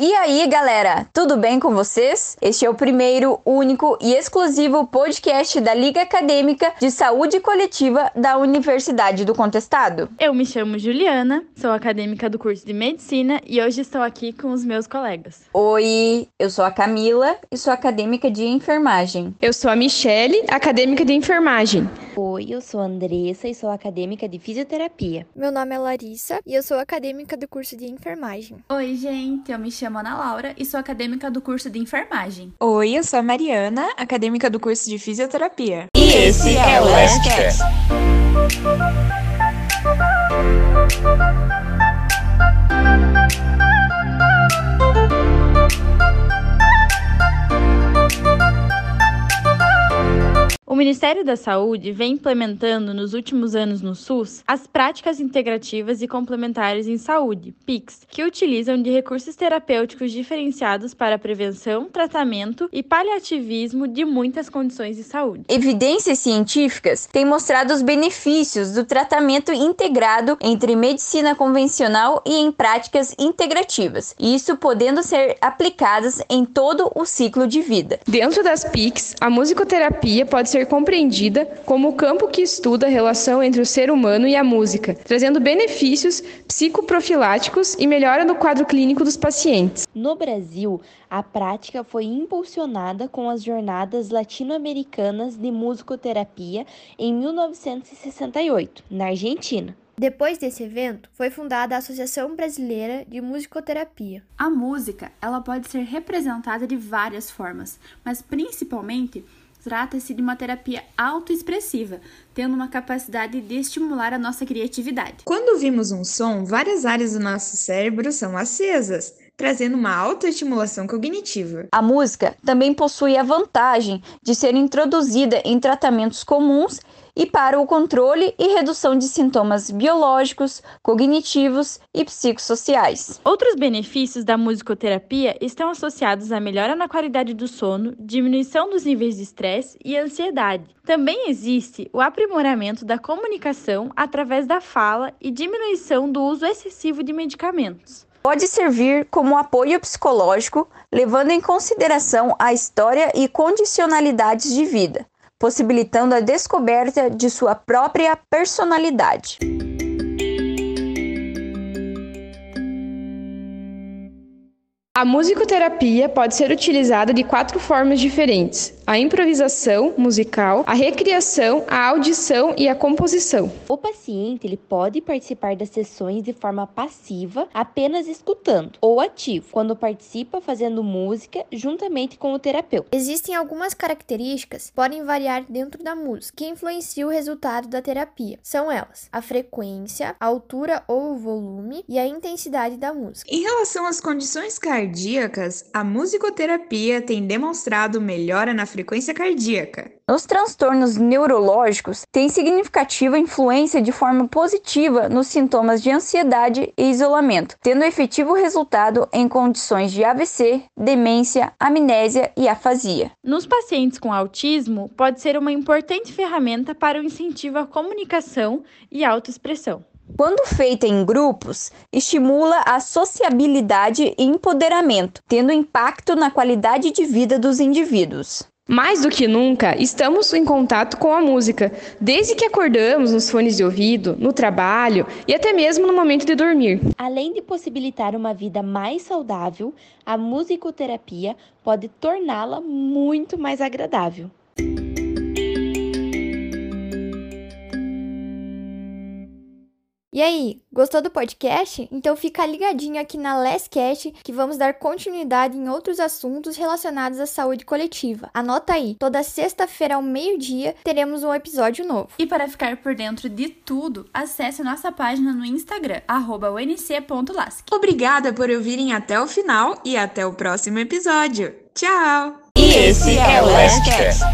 E aí, galera, tudo bem com vocês? Este é o primeiro, único e exclusivo podcast da Liga Acadêmica de Saúde Coletiva da Universidade do Contestado. Eu me chamo Juliana, sou acadêmica do curso de Medicina e hoje estou aqui com os meus colegas. Oi, eu sou a Camila e sou acadêmica de enfermagem. Eu sou a Michele, acadêmica de enfermagem. Oi, eu sou a Andressa e sou acadêmica de fisioterapia. Meu nome é Larissa e eu sou acadêmica do curso de enfermagem. Oi, gente, eu me chamo Ana Laura e sou acadêmica do curso de enfermagem. Oi, eu sou a Mariana, acadêmica do curso de fisioterapia. E esse é o Lastcast. Ministério da Saúde vem implementando nos últimos anos no SUS as práticas integrativas e complementares em saúde, PICs, que utilizam de recursos terapêuticos diferenciados para a prevenção, tratamento e paliativismo de muitas condições de saúde. Evidências científicas têm mostrado os benefícios do tratamento integrado entre medicina convencional e em práticas integrativas, isso podendo ser aplicadas em todo o ciclo de vida. Dentro das PICs, a musicoterapia pode ser compreendida como o campo que estuda a relação entre o ser humano e a música, trazendo benefícios psicoprofiláticos e melhora no quadro clínico dos pacientes. No Brasil, a prática foi impulsionada com as Jornadas Latino-Americanas de Musicoterapia em 1968, na Argentina. Depois desse evento, foi fundada a Associação Brasileira de Musicoterapia. A música, ela pode ser representada de várias formas, mas principalmente Trata-se de uma terapia autoexpressiva, tendo uma capacidade de estimular a nossa criatividade. Quando ouvimos um som, várias áreas do nosso cérebro são acesas, trazendo uma autoestimulação cognitiva. A música também possui a vantagem de ser introduzida em tratamentos comuns e para o controle e redução de sintomas biológicos, cognitivos e psicossociais. Outros benefícios da musicoterapia estão associados à melhora na qualidade do sono, diminuição dos níveis de estresse e ansiedade. Também existe o aprimoramento da comunicação através da fala e diminuição do uso excessivo de medicamentos pode servir como apoio psicológico, levando em consideração a história e condicionalidades de vida, possibilitando a descoberta de sua própria personalidade. A musicoterapia pode ser utilizada de quatro formas diferentes: a improvisação musical, a recriação, a audição e a composição. O paciente ele pode participar das sessões de forma passiva, apenas escutando, ou ativo, quando participa fazendo música juntamente com o terapeuta. Existem algumas características que podem variar dentro da música que influenciam o resultado da terapia. São elas: a frequência, a altura ou o volume e a intensidade da música. Em relação às condições cardíacas, cardíacas, a musicoterapia tem demonstrado melhora na frequência cardíaca. Nos transtornos neurológicos, tem significativa influência de forma positiva nos sintomas de ansiedade e isolamento, tendo efetivo resultado em condições de AVC, demência, amnésia e afasia. Nos pacientes com autismo, pode ser uma importante ferramenta para o incentivo à comunicação e autoexpressão. Quando feita em grupos, estimula a sociabilidade e empoderamento, tendo impacto na qualidade de vida dos indivíduos. Mais do que nunca, estamos em contato com a música, desde que acordamos nos fones de ouvido, no trabalho e até mesmo no momento de dormir. Além de possibilitar uma vida mais saudável, a musicoterapia pode torná-la muito mais agradável. E aí, gostou do podcast? Então fica ligadinho aqui na Lastcast que vamos dar continuidade em outros assuntos relacionados à saúde coletiva. Anota aí, toda sexta-feira ao meio-dia teremos um episódio novo. E para ficar por dentro de tudo, acesse nossa página no Instagram, unc.lasc. Obrigada por ouvirem até o final e até o próximo episódio. Tchau! E esse é o Lastcast.